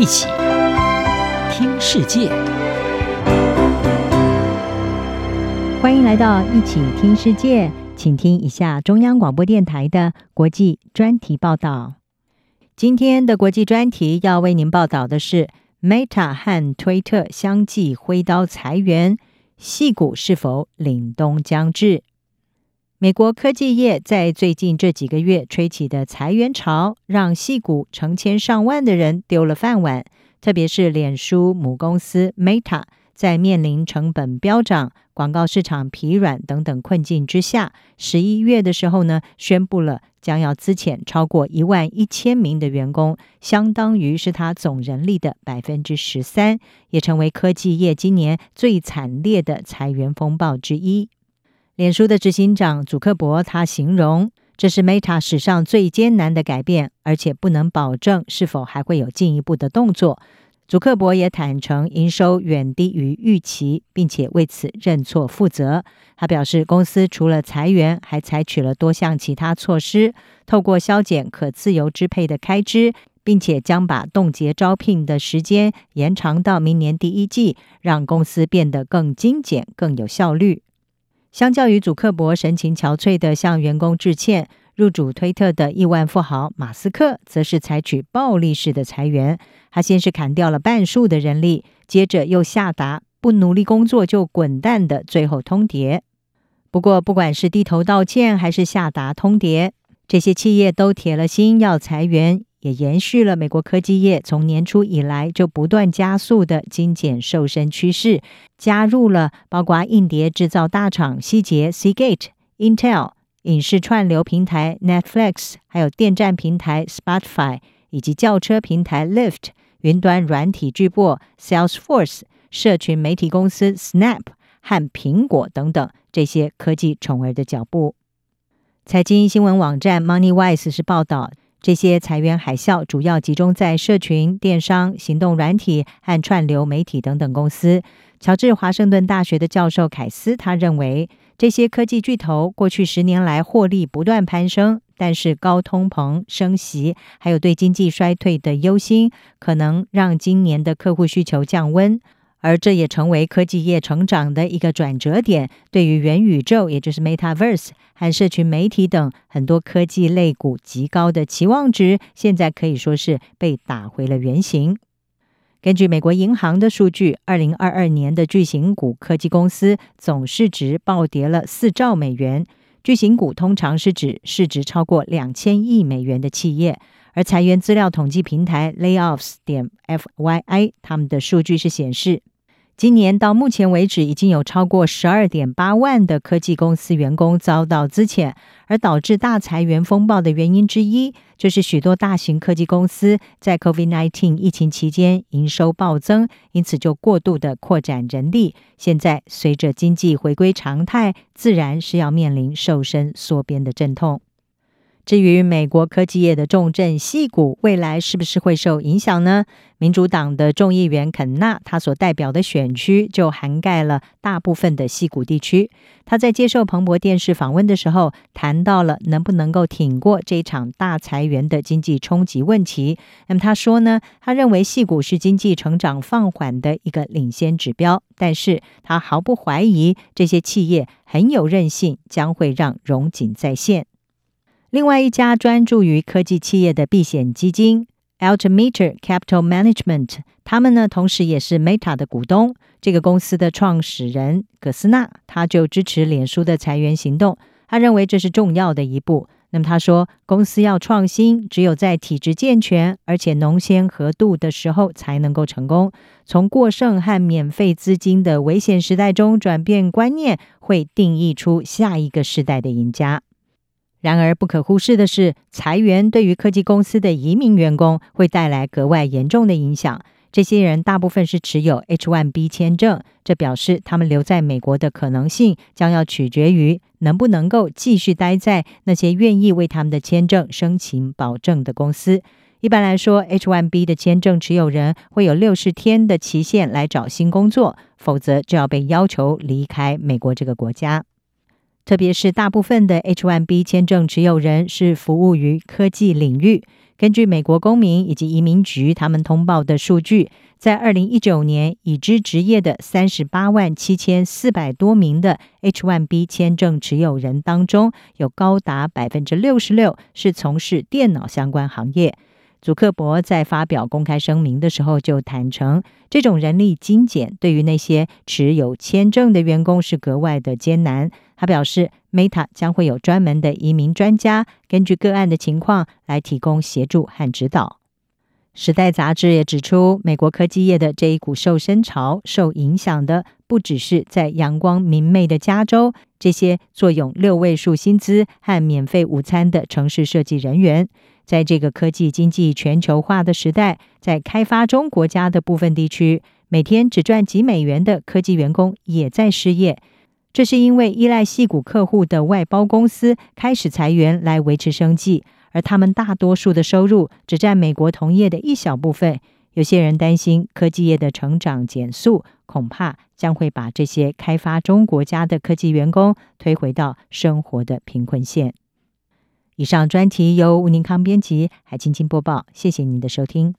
一起听世界，欢迎来到一起听世界，请听一下中央广播电台的国际专题报道。今天的国际专题要为您报道的是：Meta 和推特相继挥刀裁员，矽谷是否凛冬将至？美国科技业在最近这几个月吹起的裁员潮，让矽谷成千上万的人丢了饭碗。特别是脸书母公司 Meta，在面临成本飙涨、广告市场疲软等等困境之下，十一月的时候呢，宣布了将要资遣超过一万一千名的员工，相当于是他总人力的百分之十三，也成为科技业今年最惨烈的裁员风暴之一。脸书的执行长祖克伯他形容，这是 Meta 史上最艰难的改变，而且不能保证是否还会有进一步的动作。祖克伯也坦承营收远低于预期，并且为此认错负责。他表示，公司除了裁员，还采取了多项其他措施，透过削减可自由支配的开支，并且将把冻结招聘的时间延长到明年第一季，让公司变得更精简、更有效率。相较于祖克伯神情憔悴地向员工致歉，入主推特的亿万富豪马斯克则是采取暴力式的裁员。他先是砍掉了半数的人力，接着又下达不努力工作就滚蛋的最后通牒。不过，不管是低头道歉还是下达通牒，这些企业都铁了心要裁员。也延续了美国科技业从年初以来就不断加速的精简瘦身趋势，加入了包括硬碟制造大厂希捷 （Seagate）、Intel、影视串流平台 Netflix，还有电站平台 Spotify，以及轿车平台 Lyft、云端软体巨擘 Salesforce、社群媒体公司 Snap 和苹果等等这些科技宠儿的脚步。财经新闻网站 MoneyWise 是报道。这些裁员海啸主要集中在社群、电商、行动软体和串流媒体等等公司。乔治华盛顿大学的教授凯斯他认为，这些科技巨头过去十年来获利不断攀升，但是高通膨、升息，还有对经济衰退的忧心，可能让今年的客户需求降温。而这也成为科技业成长的一个转折点。对于元宇宙，也就是 Metaverse 和社群媒体等很多科技类股极高的期望值，现在可以说是被打回了原形。根据美国银行的数据，二零二二年的巨型股科技公司总市值暴跌了四兆美元。巨型股通常是指市值超过两千亿美元的企业。而裁员资料统计平台 Layoffs 点 FYI 他们的数据是显示，今年到目前为止，已经有超过十二点八万的科技公司员工遭到资遣，而导致大裁员风暴的原因之一，就是许多大型科技公司在 COVID-19 疫情期间营收暴增，因此就过度的扩展人力。现在随着经济回归常态，自然是要面临瘦身缩编的阵痛。至于美国科技业的重镇矽谷，未来是不是会受影响呢？民主党的众议员肯纳，他所代表的选区就涵盖了大部分的矽谷地区。他在接受彭博电视访问的时候，谈到了能不能够挺过这一场大裁员的经济冲击问题。那么他说呢，他认为矽谷是经济成长放缓的一个领先指标，但是他毫不怀疑这些企业很有韧性，将会让荣景再现。另外一家专注于科技企业的避险基金 Altimeter Capital Management，他们呢，同时也是 Meta 的股东。这个公司的创始人葛斯纳，他就支持脸书的裁员行动。他认为这是重要的一步。那么他说，公司要创新，只有在体制健全而且穠纤合度的时候才能够成功。从过剩和免费资金的危险时代中转变观念，会定义出下一个时代的赢家。然而，不可忽视的是，裁员对于科技公司的移民员工会带来格外严重的影响。这些人大部分是持有 H-1B 签证，这表示他们留在美国的可能性将要取决于能不能够继续待在那些愿意为他们的签证申请保证的公司。一般来说，H-1B 的签证持有人会有六十天的期限来找新工作，否则就要被要求离开美国这个国家。特别是大部分的 H-1B 签证持有人是服务于科技领域。根据美国公民以及移民局他们通报的数据，在二零一九年已知职业的三十八万七千四百多名的 H-1B 签证持有人当中，有高达百分之六十六是从事电脑相关行业。祖克伯在发表公开声明的时候就坦承，这种人力精简对于那些持有签证的员工是格外的艰难。他表示，Meta 将会有专门的移民专家，根据个案的情况来提供协助和指导。时代杂志也指出，美国科技业的这一股瘦身潮受影响的不只是在阳光明媚的加州，这些坐拥六位数薪资和免费午餐的城市设计人员。在这个科技经济全球化的时代，在开发中国家的部分地区，每天只赚几美元的科技员工也在失业。这是因为依赖矽谷客户的外包公司开始裁员来维持生计，而他们大多数的收入只占美国同业的一小部分。有些人担心科技业的成长减速，恐怕将会把这些开发中国家的科技员工推回到生活的贫困线。以上专题由吴宁康编辑，海青青播报。谢谢您的收听。